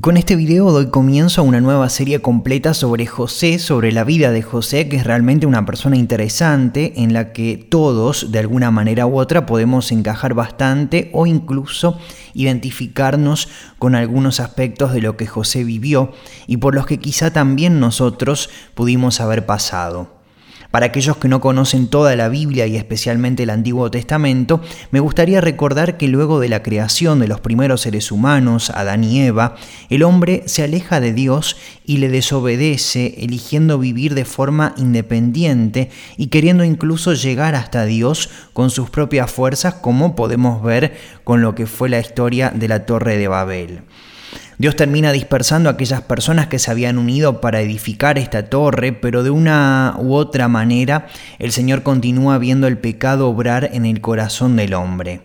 Con este video doy comienzo a una nueva serie completa sobre José, sobre la vida de José, que es realmente una persona interesante en la que todos, de alguna manera u otra, podemos encajar bastante o incluso identificarnos con algunos aspectos de lo que José vivió y por los que quizá también nosotros pudimos haber pasado. Para aquellos que no conocen toda la Biblia y especialmente el Antiguo Testamento, me gustaría recordar que luego de la creación de los primeros seres humanos, Adán y Eva, el hombre se aleja de Dios y le desobedece, eligiendo vivir de forma independiente y queriendo incluso llegar hasta Dios con sus propias fuerzas, como podemos ver con lo que fue la historia de la Torre de Babel. Dios termina dispersando a aquellas personas que se habían unido para edificar esta torre, pero de una u otra manera el Señor continúa viendo el pecado obrar en el corazón del hombre.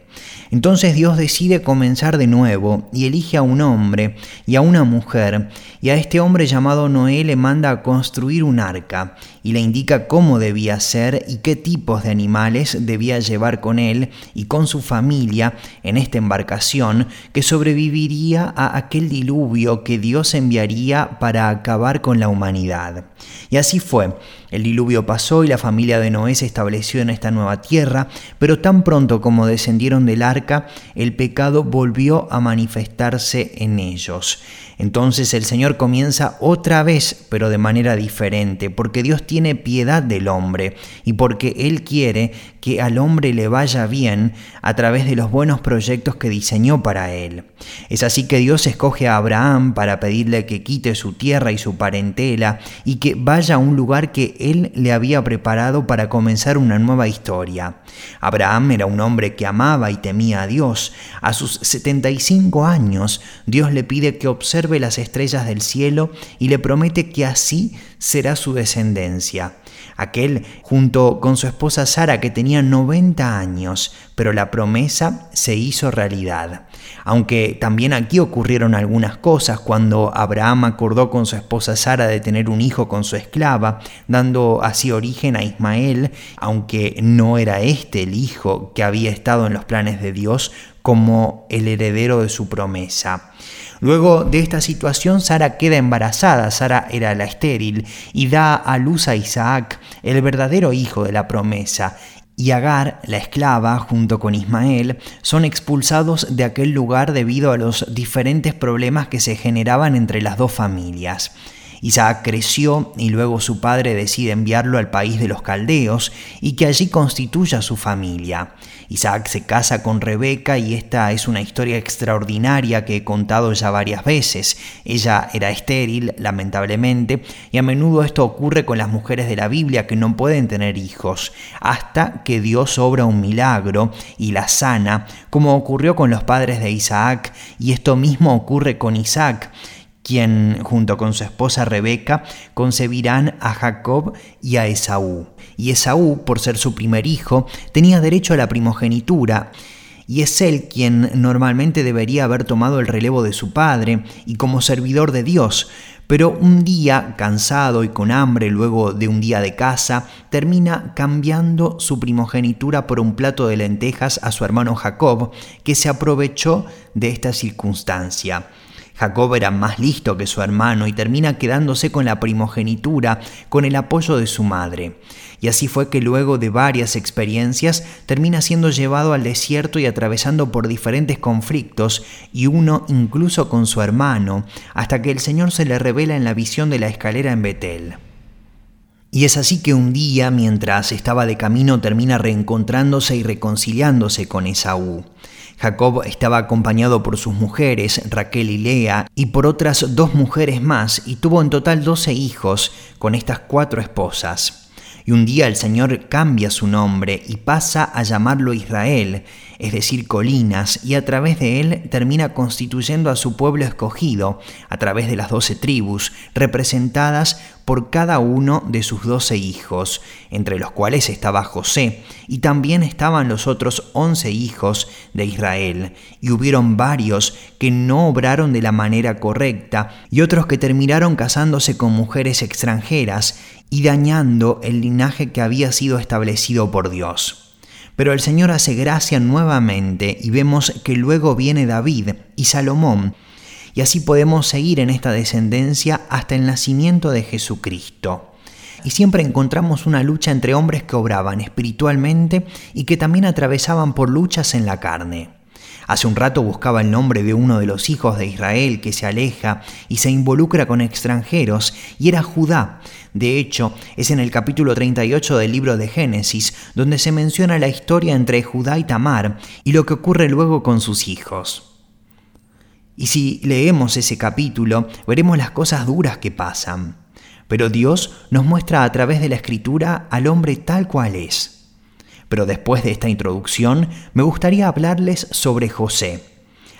Entonces Dios decide comenzar de nuevo y elige a un hombre y a una mujer, y a este hombre llamado Noé le manda a construir un arca y le indica cómo debía ser y qué tipos de animales debía llevar con él y con su familia en esta embarcación que sobreviviría a aquel diluvio que Dios enviaría para acabar con la humanidad. Y así fue. El diluvio pasó y la familia de Noé se estableció en esta nueva tierra, pero tan pronto como descendieron del arca, el pecado volvió a manifestarse en ellos. Entonces el Señor comienza otra vez, pero de manera diferente, porque Dios tiene piedad del hombre y porque Él quiere que al hombre le vaya bien a través de los buenos proyectos que diseñó para él. Es así que Dios escoge a Abraham para pedirle que quite su tierra y su parentela y que vaya a un lugar que Él le había preparado para comenzar una nueva historia. Abraham era un hombre que amaba y temía a Dios. A sus 75 años, Dios le pide que observe las estrellas del cielo y le promete que así será su descendencia. Aquel junto con su esposa Sara que tenía 90 años, pero la promesa se hizo realidad. Aunque también aquí ocurrieron algunas cosas cuando Abraham acordó con su esposa Sara de tener un hijo con su esclava, dando así origen a Ismael, aunque no era este el hijo que había estado en los planes de Dios como el heredero de su promesa. Luego de esta situación, Sara queda embarazada, Sara era la estéril, y da a luz a Isaac, el verdadero hijo de la promesa, y Agar, la esclava, junto con Ismael, son expulsados de aquel lugar debido a los diferentes problemas que se generaban entre las dos familias. Isaac creció y luego su padre decide enviarlo al país de los caldeos y que allí constituya su familia. Isaac se casa con Rebeca y esta es una historia extraordinaria que he contado ya varias veces. Ella era estéril, lamentablemente, y a menudo esto ocurre con las mujeres de la Biblia que no pueden tener hijos, hasta que Dios obra un milagro y la sana, como ocurrió con los padres de Isaac, y esto mismo ocurre con Isaac quien junto con su esposa Rebeca concebirán a Jacob y a Esaú. Y Esaú, por ser su primer hijo, tenía derecho a la primogenitura, y es él quien normalmente debería haber tomado el relevo de su padre y como servidor de Dios, pero un día, cansado y con hambre luego de un día de caza, termina cambiando su primogenitura por un plato de lentejas a su hermano Jacob, que se aprovechó de esta circunstancia. Jacob era más listo que su hermano y termina quedándose con la primogenitura con el apoyo de su madre. Y así fue que luego de varias experiencias termina siendo llevado al desierto y atravesando por diferentes conflictos, y uno incluso con su hermano, hasta que el Señor se le revela en la visión de la escalera en Betel. Y es así que un día, mientras estaba de camino, termina reencontrándose y reconciliándose con Esaú. Jacob estaba acompañado por sus mujeres, Raquel y Lea, y por otras dos mujeres más, y tuvo en total doce hijos con estas cuatro esposas. Y un día el Señor cambia su nombre y pasa a llamarlo Israel, es decir, colinas, y a través de él termina constituyendo a su pueblo escogido, a través de las doce tribus, representadas por cada uno de sus doce hijos, entre los cuales estaba José, y también estaban los otros once hijos de Israel, y hubieron varios que no obraron de la manera correcta, y otros que terminaron casándose con mujeres extranjeras, y dañando el linaje que había sido establecido por Dios. Pero el Señor hace gracia nuevamente y vemos que luego viene David y Salomón, y así podemos seguir en esta descendencia hasta el nacimiento de Jesucristo. Y siempre encontramos una lucha entre hombres que obraban espiritualmente y que también atravesaban por luchas en la carne. Hace un rato buscaba el nombre de uno de los hijos de Israel que se aleja y se involucra con extranjeros, y era Judá. De hecho, es en el capítulo 38 del libro de Génesis donde se menciona la historia entre Judá y Tamar y lo que ocurre luego con sus hijos. Y si leemos ese capítulo, veremos las cosas duras que pasan. Pero Dios nos muestra a través de la escritura al hombre tal cual es. Pero después de esta introducción, me gustaría hablarles sobre José,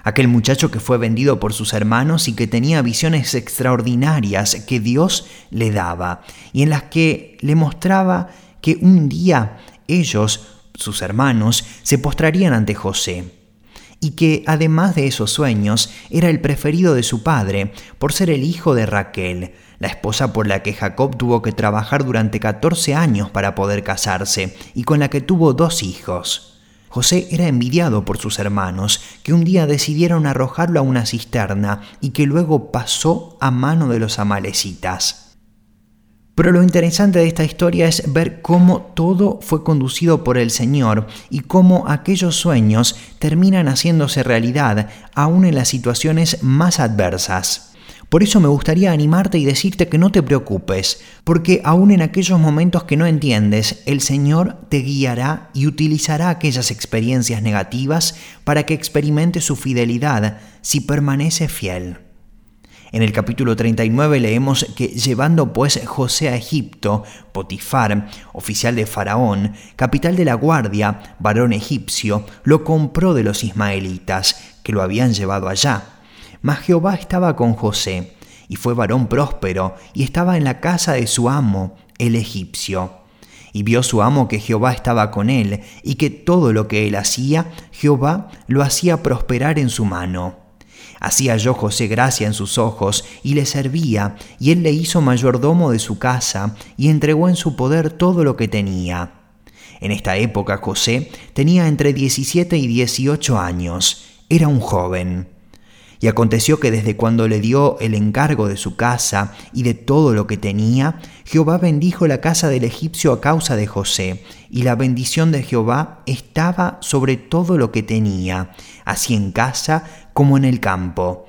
aquel muchacho que fue vendido por sus hermanos y que tenía visiones extraordinarias que Dios le daba y en las que le mostraba que un día ellos, sus hermanos, se postrarían ante José y que además de esos sueños era el preferido de su padre por ser el hijo de Raquel, la esposa por la que Jacob tuvo que trabajar durante 14 años para poder casarse y con la que tuvo dos hijos. José era envidiado por sus hermanos, que un día decidieron arrojarlo a una cisterna y que luego pasó a mano de los amalecitas. Pero lo interesante de esta historia es ver cómo todo fue conducido por el Señor y cómo aquellos sueños terminan haciéndose realidad aún en las situaciones más adversas. Por eso me gustaría animarte y decirte que no te preocupes, porque aún en aquellos momentos que no entiendes, el Señor te guiará y utilizará aquellas experiencias negativas para que experimentes su fidelidad si permanece fiel. En el capítulo 39 leemos que llevando pues José a Egipto, Potifar, oficial de Faraón, capital de la guardia, varón egipcio, lo compró de los ismaelitas, que lo habían llevado allá mas Jehová estaba con José, y fue varón próspero, y estaba en la casa de su amo, el egipcio. Y vio su amo que Jehová estaba con él, y que todo lo que él hacía, Jehová lo hacía prosperar en su mano. Así halló José gracia en sus ojos, y le servía, y él le hizo mayordomo de su casa, y entregó en su poder todo lo que tenía. En esta época José tenía entre 17 y 18 años, era un joven. Y aconteció que desde cuando le dio el encargo de su casa y de todo lo que tenía, Jehová bendijo la casa del egipcio a causa de José, y la bendición de Jehová estaba sobre todo lo que tenía, así en casa como en el campo.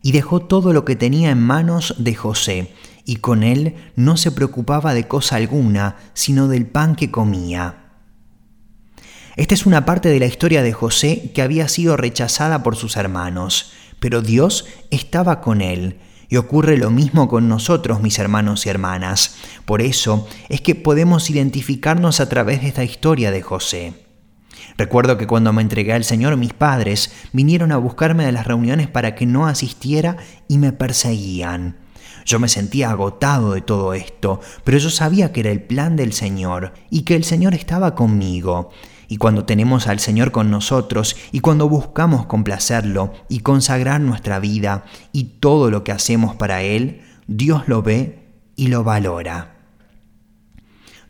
Y dejó todo lo que tenía en manos de José, y con él no se preocupaba de cosa alguna, sino del pan que comía. Esta es una parte de la historia de José que había sido rechazada por sus hermanos pero Dios estaba con él. Y ocurre lo mismo con nosotros, mis hermanos y hermanas. Por eso es que podemos identificarnos a través de esta historia de José. Recuerdo que cuando me entregué al Señor mis padres vinieron a buscarme de las reuniones para que no asistiera y me perseguían. Yo me sentía agotado de todo esto, pero yo sabía que era el plan del Señor y que el Señor estaba conmigo y cuando tenemos al Señor con nosotros y cuando buscamos complacerlo y consagrar nuestra vida y todo lo que hacemos para Él, Dios lo ve y lo valora.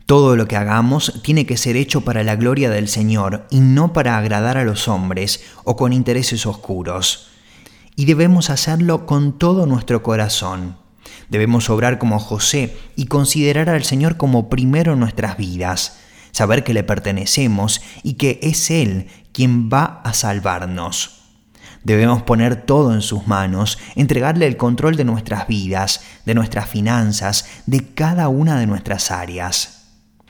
Todo lo que hagamos tiene que ser hecho para la gloria del Señor y no para agradar a los hombres o con intereses oscuros. Y debemos hacerlo con todo nuestro corazón. Debemos obrar como José y considerar al Señor como primero en nuestras vidas saber que le pertenecemos y que es Él quien va a salvarnos. Debemos poner todo en sus manos, entregarle el control de nuestras vidas, de nuestras finanzas, de cada una de nuestras áreas.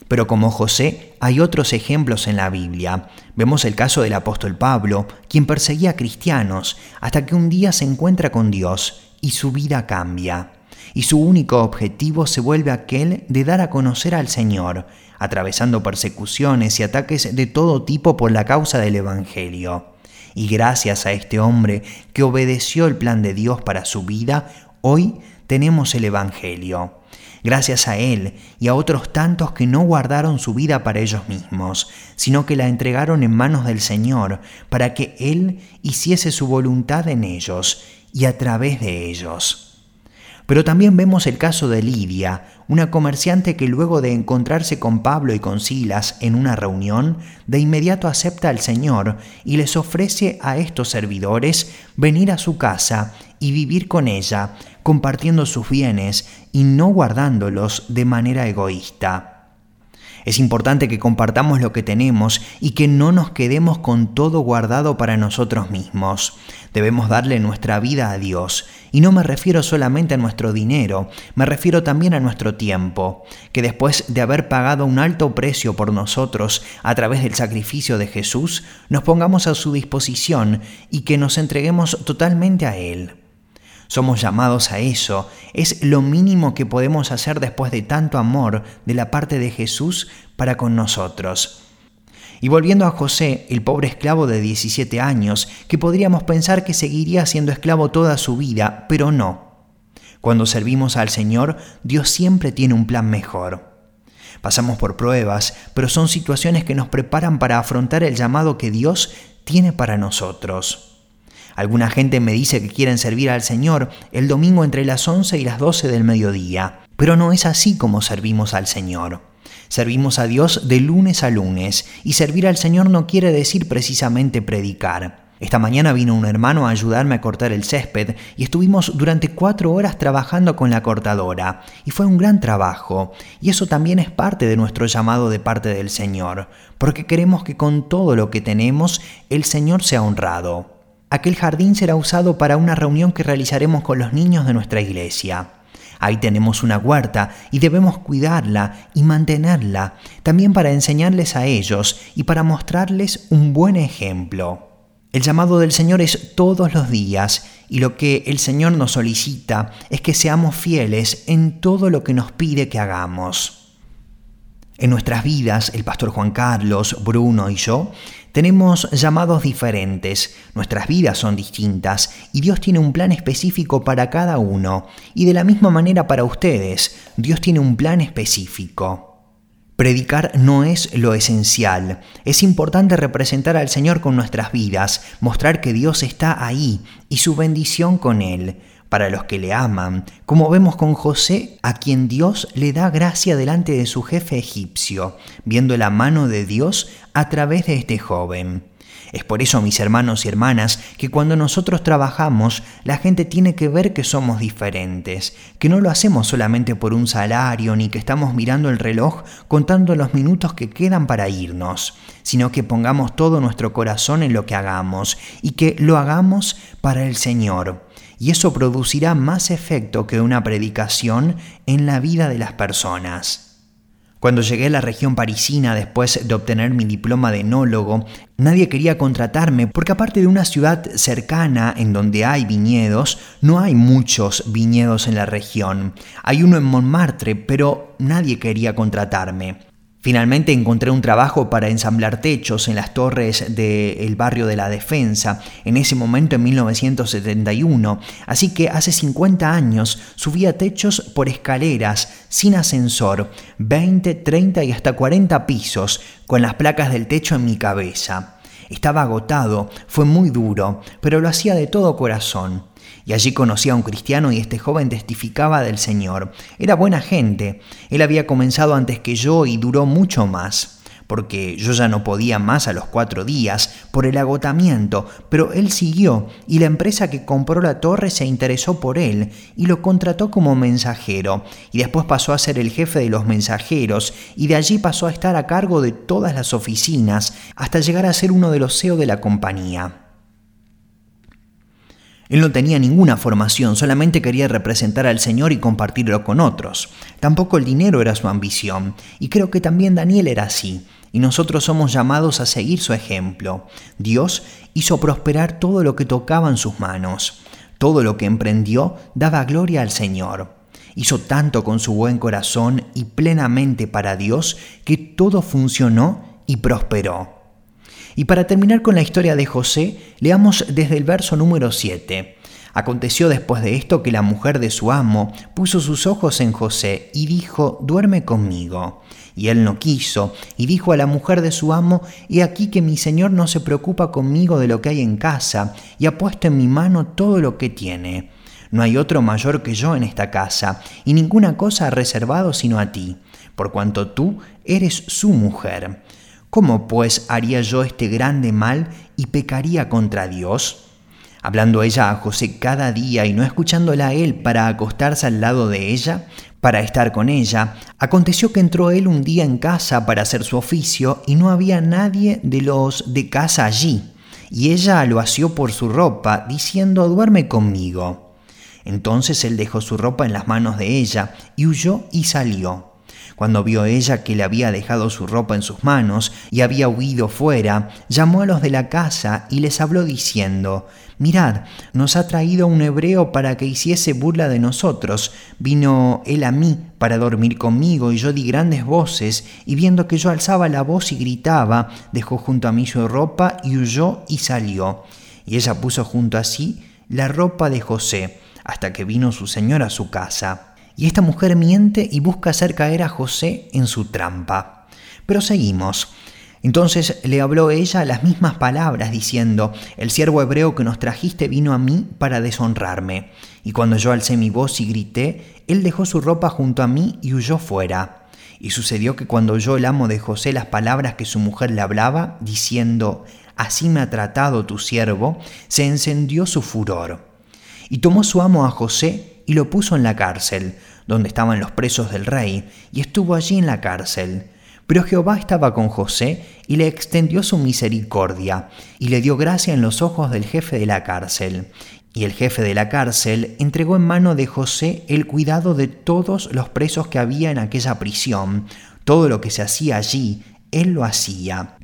Pero como José, hay otros ejemplos en la Biblia. Vemos el caso del apóstol Pablo, quien perseguía a cristianos, hasta que un día se encuentra con Dios y su vida cambia. Y su único objetivo se vuelve aquel de dar a conocer al Señor, atravesando persecuciones y ataques de todo tipo por la causa del Evangelio. Y gracias a este hombre que obedeció el plan de Dios para su vida, hoy tenemos el Evangelio. Gracias a él y a otros tantos que no guardaron su vida para ellos mismos, sino que la entregaron en manos del Señor para que Él hiciese su voluntad en ellos y a través de ellos. Pero también vemos el caso de Lidia, una comerciante que luego de encontrarse con Pablo y con Silas en una reunión, de inmediato acepta al Señor y les ofrece a estos servidores venir a su casa y vivir con ella, compartiendo sus bienes y no guardándolos de manera egoísta. Es importante que compartamos lo que tenemos y que no nos quedemos con todo guardado para nosotros mismos. Debemos darle nuestra vida a Dios. Y no me refiero solamente a nuestro dinero, me refiero también a nuestro tiempo, que después de haber pagado un alto precio por nosotros a través del sacrificio de Jesús, nos pongamos a su disposición y que nos entreguemos totalmente a Él. Somos llamados a eso. Es lo mínimo que podemos hacer después de tanto amor de la parte de Jesús para con nosotros. Y volviendo a José, el pobre esclavo de 17 años, que podríamos pensar que seguiría siendo esclavo toda su vida, pero no. Cuando servimos al Señor, Dios siempre tiene un plan mejor. Pasamos por pruebas, pero son situaciones que nos preparan para afrontar el llamado que Dios tiene para nosotros. Alguna gente me dice que quieren servir al Señor el domingo entre las 11 y las 12 del mediodía, pero no es así como servimos al Señor. Servimos a Dios de lunes a lunes y servir al Señor no quiere decir precisamente predicar. Esta mañana vino un hermano a ayudarme a cortar el césped y estuvimos durante cuatro horas trabajando con la cortadora y fue un gran trabajo y eso también es parte de nuestro llamado de parte del Señor, porque queremos que con todo lo que tenemos el Señor sea honrado. Aquel jardín será usado para una reunión que realizaremos con los niños de nuestra iglesia. Ahí tenemos una huerta y debemos cuidarla y mantenerla, también para enseñarles a ellos y para mostrarles un buen ejemplo. El llamado del Señor es todos los días y lo que el Señor nos solicita es que seamos fieles en todo lo que nos pide que hagamos. En nuestras vidas, el pastor Juan Carlos, Bruno y yo, tenemos llamados diferentes, nuestras vidas son distintas y Dios tiene un plan específico para cada uno. Y de la misma manera para ustedes, Dios tiene un plan específico. Predicar no es lo esencial. Es importante representar al Señor con nuestras vidas, mostrar que Dios está ahí y su bendición con Él para los que le aman, como vemos con José, a quien Dios le da gracia delante de su jefe egipcio, viendo la mano de Dios a través de este joven. Es por eso, mis hermanos y hermanas, que cuando nosotros trabajamos, la gente tiene que ver que somos diferentes, que no lo hacemos solamente por un salario, ni que estamos mirando el reloj contando los minutos que quedan para irnos, sino que pongamos todo nuestro corazón en lo que hagamos y que lo hagamos para el Señor y eso producirá más efecto que una predicación en la vida de las personas. Cuando llegué a la región parisina después de obtener mi diploma de enólogo, nadie quería contratarme porque aparte de una ciudad cercana en donde hay viñedos, no hay muchos viñedos en la región. Hay uno en Montmartre, pero nadie quería contratarme. Finalmente encontré un trabajo para ensamblar techos en las torres del barrio de la Defensa, en ese momento en 1971, así que hace 50 años subía techos por escaleras, sin ascensor, 20, 30 y hasta 40 pisos, con las placas del techo en mi cabeza. Estaba agotado, fue muy duro, pero lo hacía de todo corazón. Y allí conocí a un cristiano y este joven testificaba del Señor. Era buena gente. Él había comenzado antes que yo y duró mucho más porque yo ya no podía más a los cuatro días por el agotamiento, pero él siguió y la empresa que compró la torre se interesó por él y lo contrató como mensajero y después pasó a ser el jefe de los mensajeros y de allí pasó a estar a cargo de todas las oficinas hasta llegar a ser uno de los CEO de la compañía. Él no tenía ninguna formación, solamente quería representar al Señor y compartirlo con otros. Tampoco el dinero era su ambición, y creo que también Daniel era así, y nosotros somos llamados a seguir su ejemplo. Dios hizo prosperar todo lo que tocaba en sus manos. Todo lo que emprendió daba gloria al Señor. Hizo tanto con su buen corazón y plenamente para Dios que todo funcionó y prosperó. Y para terminar con la historia de José, leamos desde el verso número 7. Aconteció después de esto que la mujer de su amo puso sus ojos en José y dijo, duerme conmigo. Y él no quiso, y dijo a la mujer de su amo, He aquí que mi señor no se preocupa conmigo de lo que hay en casa, y ha puesto en mi mano todo lo que tiene. No hay otro mayor que yo en esta casa, y ninguna cosa ha reservado sino a ti, por cuanto tú eres su mujer. ¿Cómo pues haría yo este grande mal y pecaría contra Dios? Hablando ella a José cada día y no escuchándola a él para acostarse al lado de ella, para estar con ella, aconteció que entró él un día en casa para hacer su oficio y no había nadie de los de casa allí, y ella lo asió por su ropa, diciendo, duerme conmigo. Entonces él dejó su ropa en las manos de ella y huyó y salió. Cuando vio ella que le había dejado su ropa en sus manos y había huido fuera, llamó a los de la casa y les habló diciendo, Mirad, nos ha traído un hebreo para que hiciese burla de nosotros. Vino él a mí para dormir conmigo y yo di grandes voces y viendo que yo alzaba la voz y gritaba, dejó junto a mí su ropa y huyó y salió. Y ella puso junto a sí la ropa de José, hasta que vino su señor a su casa. Y esta mujer miente y busca hacer caer a José en su trampa. Pero seguimos. Entonces le habló ella las mismas palabras, diciendo, El siervo hebreo que nos trajiste vino a mí para deshonrarme. Y cuando yo alcé mi voz y grité, él dejó su ropa junto a mí y huyó fuera. Y sucedió que cuando oyó el amo de José las palabras que su mujer le hablaba, diciendo, Así me ha tratado tu siervo, se encendió su furor. Y tomó su amo a José y lo puso en la cárcel, donde estaban los presos del rey, y estuvo allí en la cárcel. Pero Jehová estaba con José y le extendió su misericordia, y le dio gracia en los ojos del jefe de la cárcel. Y el jefe de la cárcel entregó en mano de José el cuidado de todos los presos que había en aquella prisión. Todo lo que se hacía allí, él lo hacía.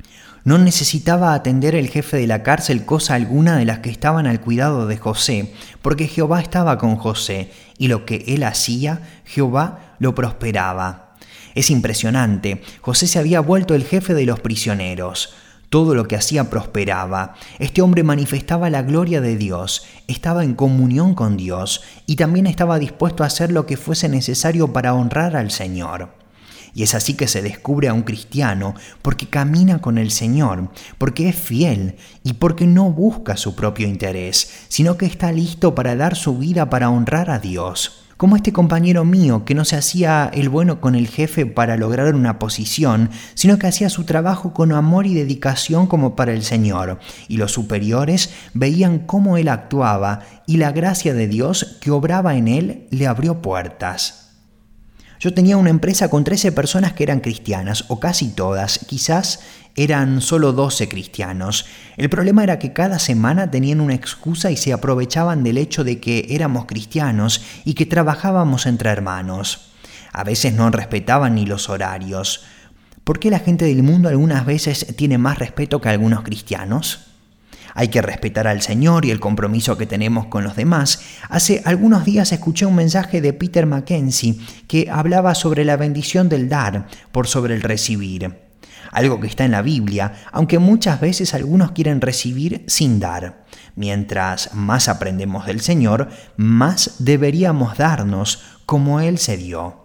No necesitaba atender el jefe de la cárcel cosa alguna de las que estaban al cuidado de José, porque Jehová estaba con José, y lo que él hacía, Jehová lo prosperaba. Es impresionante, José se había vuelto el jefe de los prisioneros. Todo lo que hacía prosperaba. Este hombre manifestaba la gloria de Dios, estaba en comunión con Dios y también estaba dispuesto a hacer lo que fuese necesario para honrar al Señor. Y es así que se descubre a un cristiano porque camina con el Señor, porque es fiel y porque no busca su propio interés, sino que está listo para dar su vida para honrar a Dios. Como este compañero mío que no se hacía el bueno con el jefe para lograr una posición, sino que hacía su trabajo con amor y dedicación como para el Señor, y los superiores veían cómo él actuaba y la gracia de Dios que obraba en él le abrió puertas. Yo tenía una empresa con 13 personas que eran cristianas, o casi todas, quizás eran solo 12 cristianos. El problema era que cada semana tenían una excusa y se aprovechaban del hecho de que éramos cristianos y que trabajábamos entre hermanos. A veces no respetaban ni los horarios. ¿Por qué la gente del mundo algunas veces tiene más respeto que algunos cristianos? Hay que respetar al Señor y el compromiso que tenemos con los demás. Hace algunos días escuché un mensaje de Peter Mackenzie que hablaba sobre la bendición del dar por sobre el recibir. Algo que está en la Biblia, aunque muchas veces algunos quieren recibir sin dar. Mientras más aprendemos del Señor, más deberíamos darnos como Él se dio.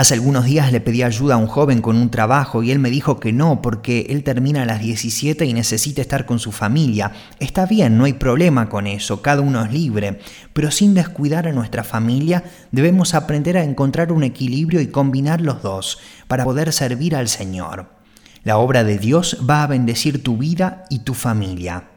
Hace algunos días le pedí ayuda a un joven con un trabajo y él me dijo que no porque él termina a las 17 y necesita estar con su familia. Está bien, no hay problema con eso, cada uno es libre, pero sin descuidar a nuestra familia debemos aprender a encontrar un equilibrio y combinar los dos para poder servir al Señor. La obra de Dios va a bendecir tu vida y tu familia.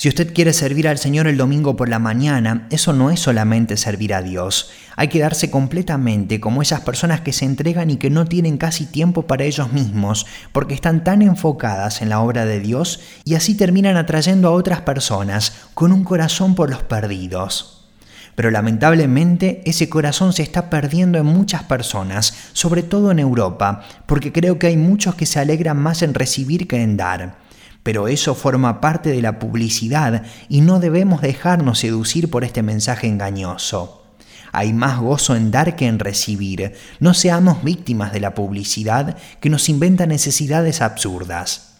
Si usted quiere servir al Señor el domingo por la mañana, eso no es solamente servir a Dios. Hay que darse completamente como esas personas que se entregan y que no tienen casi tiempo para ellos mismos, porque están tan enfocadas en la obra de Dios y así terminan atrayendo a otras personas con un corazón por los perdidos. Pero lamentablemente ese corazón se está perdiendo en muchas personas, sobre todo en Europa, porque creo que hay muchos que se alegran más en recibir que en dar pero eso forma parte de la publicidad y no debemos dejarnos seducir por este mensaje engañoso. Hay más gozo en dar que en recibir. No seamos víctimas de la publicidad que nos inventa necesidades absurdas.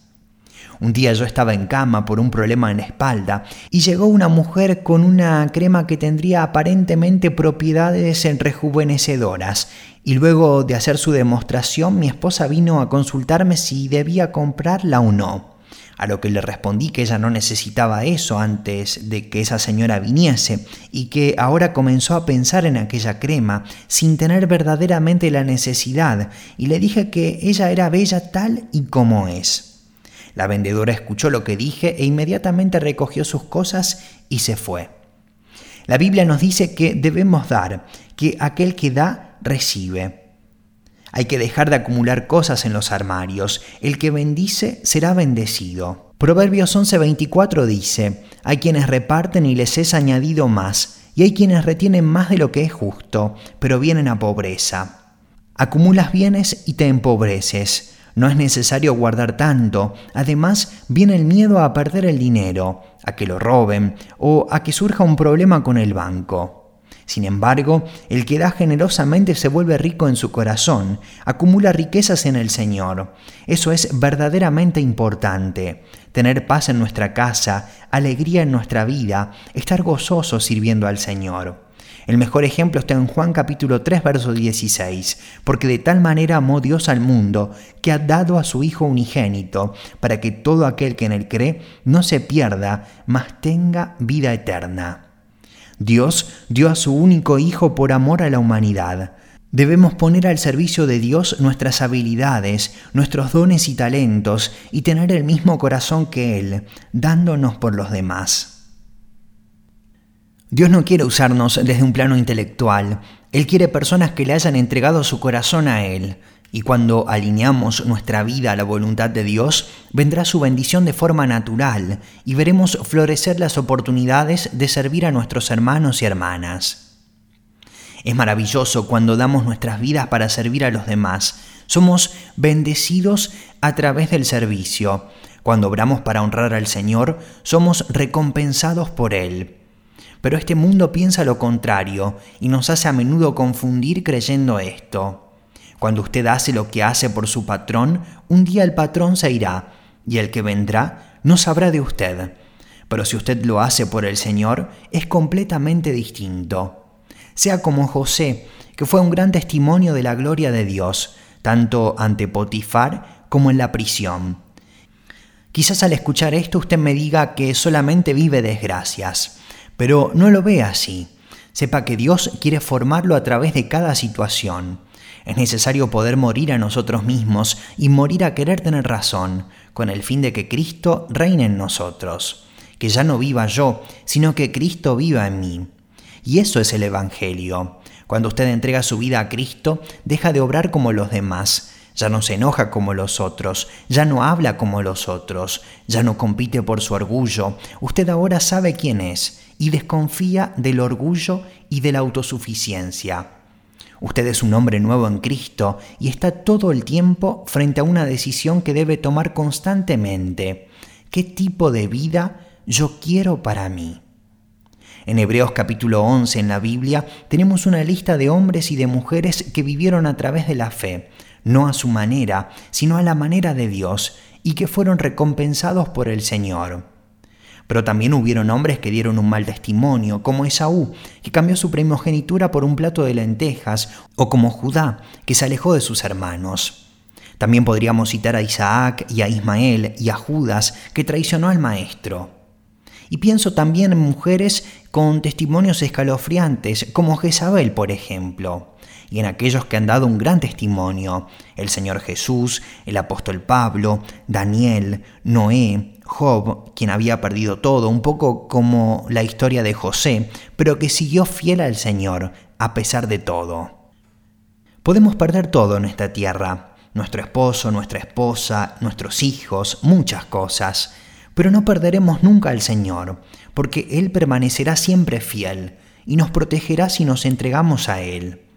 Un día yo estaba en cama por un problema en la espalda y llegó una mujer con una crema que tendría aparentemente propiedades rejuvenecedoras y luego de hacer su demostración mi esposa vino a consultarme si debía comprarla o no. A lo que le respondí que ella no necesitaba eso antes de que esa señora viniese y que ahora comenzó a pensar en aquella crema sin tener verdaderamente la necesidad y le dije que ella era bella tal y como es. La vendedora escuchó lo que dije e inmediatamente recogió sus cosas y se fue. La Biblia nos dice que debemos dar, que aquel que da, recibe. Hay que dejar de acumular cosas en los armarios. El que bendice será bendecido. Proverbios 11:24 dice, hay quienes reparten y les es añadido más, y hay quienes retienen más de lo que es justo, pero vienen a pobreza. Acumulas bienes y te empobreces. No es necesario guardar tanto. Además, viene el miedo a perder el dinero, a que lo roben o a que surja un problema con el banco. Sin embargo, el que da generosamente se vuelve rico en su corazón, acumula riquezas en el Señor. Eso es verdaderamente importante. Tener paz en nuestra casa, alegría en nuestra vida, estar gozosos sirviendo al Señor. El mejor ejemplo está en Juan capítulo 3, verso 16, porque de tal manera amó Dios al mundo, que ha dado a su Hijo unigénito, para que todo aquel que en él cree no se pierda, mas tenga vida eterna. Dios dio a su único Hijo por amor a la humanidad. Debemos poner al servicio de Dios nuestras habilidades, nuestros dones y talentos y tener el mismo corazón que Él, dándonos por los demás. Dios no quiere usarnos desde un plano intelectual, Él quiere personas que le hayan entregado su corazón a Él, y cuando alineamos nuestra vida a la voluntad de Dios, vendrá su bendición de forma natural y veremos florecer las oportunidades de servir a nuestros hermanos y hermanas. Es maravilloso cuando damos nuestras vidas para servir a los demás. Somos bendecidos a través del servicio. Cuando obramos para honrar al Señor, somos recompensados por Él. Pero este mundo piensa lo contrario y nos hace a menudo confundir creyendo esto. Cuando usted hace lo que hace por su patrón, un día el patrón se irá, y el que vendrá no sabrá de usted. Pero si usted lo hace por el Señor, es completamente distinto. Sea como José, que fue un gran testimonio de la gloria de Dios, tanto ante Potifar como en la prisión. Quizás al escuchar esto usted me diga que solamente vive desgracias, pero no lo ve así. Sepa que Dios quiere formarlo a través de cada situación. Es necesario poder morir a nosotros mismos y morir a querer tener razón, con el fin de que Cristo reine en nosotros, que ya no viva yo, sino que Cristo viva en mí. Y eso es el Evangelio. Cuando usted entrega su vida a Cristo, deja de obrar como los demás, ya no se enoja como los otros, ya no habla como los otros, ya no compite por su orgullo. Usted ahora sabe quién es y desconfía del orgullo y de la autosuficiencia. Usted es un hombre nuevo en Cristo y está todo el tiempo frente a una decisión que debe tomar constantemente. ¿Qué tipo de vida yo quiero para mí? En Hebreos capítulo 11 en la Biblia tenemos una lista de hombres y de mujeres que vivieron a través de la fe, no a su manera, sino a la manera de Dios, y que fueron recompensados por el Señor. Pero también hubieron hombres que dieron un mal testimonio, como Esaú, que cambió su primogenitura por un plato de lentejas, o como Judá, que se alejó de sus hermanos. También podríamos citar a Isaac y a Ismael y a Judas, que traicionó al Maestro. Y pienso también en mujeres con testimonios escalofriantes, como Jezabel, por ejemplo, y en aquellos que han dado un gran testimonio, el Señor Jesús, el apóstol Pablo, Daniel, Noé, Job, quien había perdido todo, un poco como la historia de José, pero que siguió fiel al Señor a pesar de todo. Podemos perder todo en esta tierra, nuestro esposo, nuestra esposa, nuestros hijos, muchas cosas, pero no perderemos nunca al Señor, porque Él permanecerá siempre fiel y nos protegerá si nos entregamos a Él.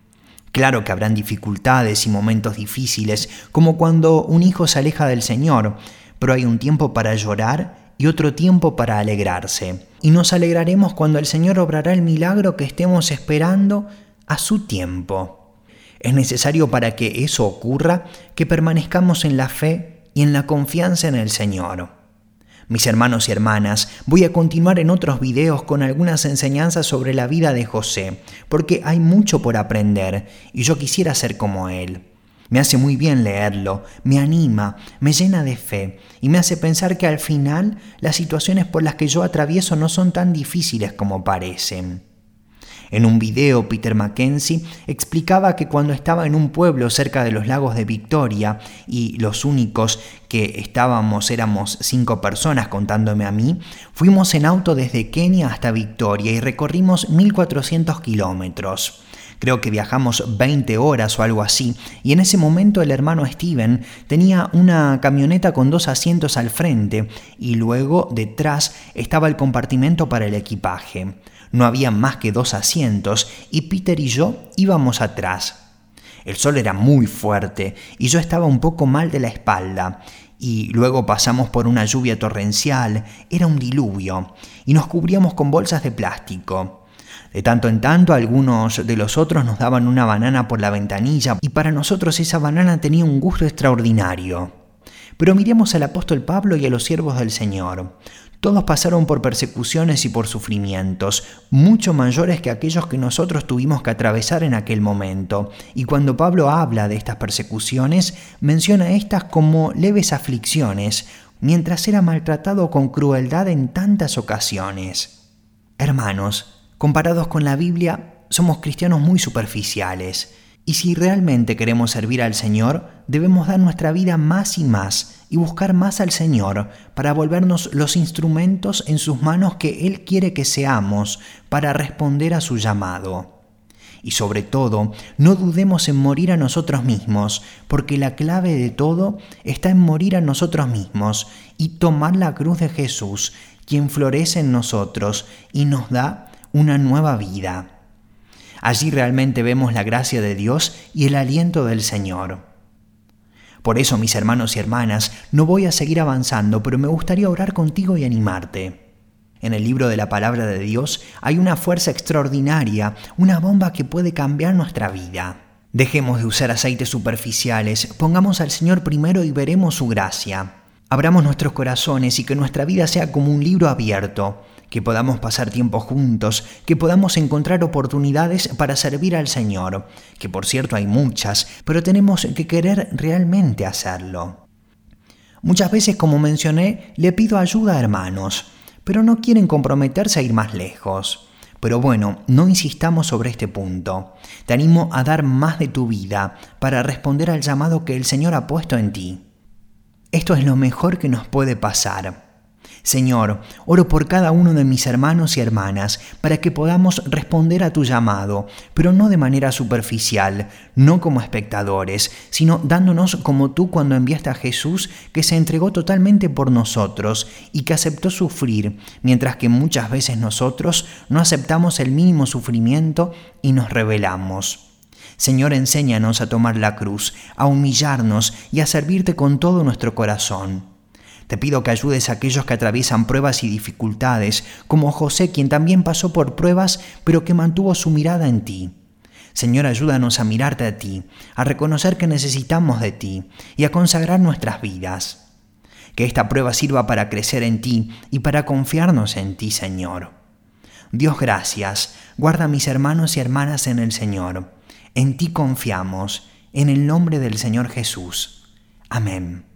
Claro que habrán dificultades y momentos difíciles, como cuando un hijo se aleja del Señor, pero hay un tiempo para llorar y otro tiempo para alegrarse. Y nos alegraremos cuando el Señor obrará el milagro que estemos esperando a su tiempo. Es necesario para que eso ocurra que permanezcamos en la fe y en la confianza en el Señor. Mis hermanos y hermanas, voy a continuar en otros videos con algunas enseñanzas sobre la vida de José, porque hay mucho por aprender y yo quisiera ser como él. Me hace muy bien leerlo, me anima, me llena de fe y me hace pensar que al final las situaciones por las que yo atravieso no son tan difíciles como parecen. En un video, Peter Mackenzie explicaba que cuando estaba en un pueblo cerca de los lagos de Victoria y los únicos que estábamos éramos cinco personas contándome a mí, fuimos en auto desde Kenia hasta Victoria y recorrimos 1400 kilómetros. Creo que viajamos 20 horas o algo así, y en ese momento el hermano Steven tenía una camioneta con dos asientos al frente y luego detrás estaba el compartimento para el equipaje. No había más que dos asientos y Peter y yo íbamos atrás. El sol era muy fuerte y yo estaba un poco mal de la espalda y luego pasamos por una lluvia torrencial, era un diluvio, y nos cubríamos con bolsas de plástico. De tanto en tanto algunos de los otros nos daban una banana por la ventanilla y para nosotros esa banana tenía un gusto extraordinario. Pero miremos al apóstol Pablo y a los siervos del Señor. Todos pasaron por persecuciones y por sufrimientos, mucho mayores que aquellos que nosotros tuvimos que atravesar en aquel momento. Y cuando Pablo habla de estas persecuciones, menciona estas como leves aflicciones, mientras era maltratado con crueldad en tantas ocasiones. Hermanos, Comparados con la Biblia, somos cristianos muy superficiales. Y si realmente queremos servir al Señor, debemos dar nuestra vida más y más y buscar más al Señor para volvernos los instrumentos en sus manos que Él quiere que seamos para responder a su llamado. Y sobre todo, no dudemos en morir a nosotros mismos, porque la clave de todo está en morir a nosotros mismos y tomar la cruz de Jesús, quien florece en nosotros y nos da una nueva vida. Allí realmente vemos la gracia de Dios y el aliento del Señor. Por eso, mis hermanos y hermanas, no voy a seguir avanzando, pero me gustaría orar contigo y animarte. En el libro de la palabra de Dios hay una fuerza extraordinaria, una bomba que puede cambiar nuestra vida. Dejemos de usar aceites superficiales, pongamos al Señor primero y veremos su gracia. Abramos nuestros corazones y que nuestra vida sea como un libro abierto, que podamos pasar tiempo juntos, que podamos encontrar oportunidades para servir al Señor, que por cierto hay muchas, pero tenemos que querer realmente hacerlo. Muchas veces, como mencioné, le pido ayuda a hermanos, pero no quieren comprometerse a ir más lejos. Pero bueno, no insistamos sobre este punto. Te animo a dar más de tu vida para responder al llamado que el Señor ha puesto en ti. Esto es lo mejor que nos puede pasar. Señor, oro por cada uno de mis hermanos y hermanas para que podamos responder a tu llamado, pero no de manera superficial, no como espectadores, sino dándonos como tú cuando enviaste a Jesús que se entregó totalmente por nosotros y que aceptó sufrir, mientras que muchas veces nosotros no aceptamos el mínimo sufrimiento y nos rebelamos. Señor, enséñanos a tomar la cruz, a humillarnos y a servirte con todo nuestro corazón. Te pido que ayudes a aquellos que atraviesan pruebas y dificultades, como José, quien también pasó por pruebas, pero que mantuvo su mirada en ti. Señor, ayúdanos a mirarte a ti, a reconocer que necesitamos de ti y a consagrar nuestras vidas. Que esta prueba sirva para crecer en ti y para confiarnos en ti, Señor. Dios, gracias. Guarda a mis hermanos y hermanas en el Señor. En ti confiamos, en el nombre del Señor Jesús. Amén.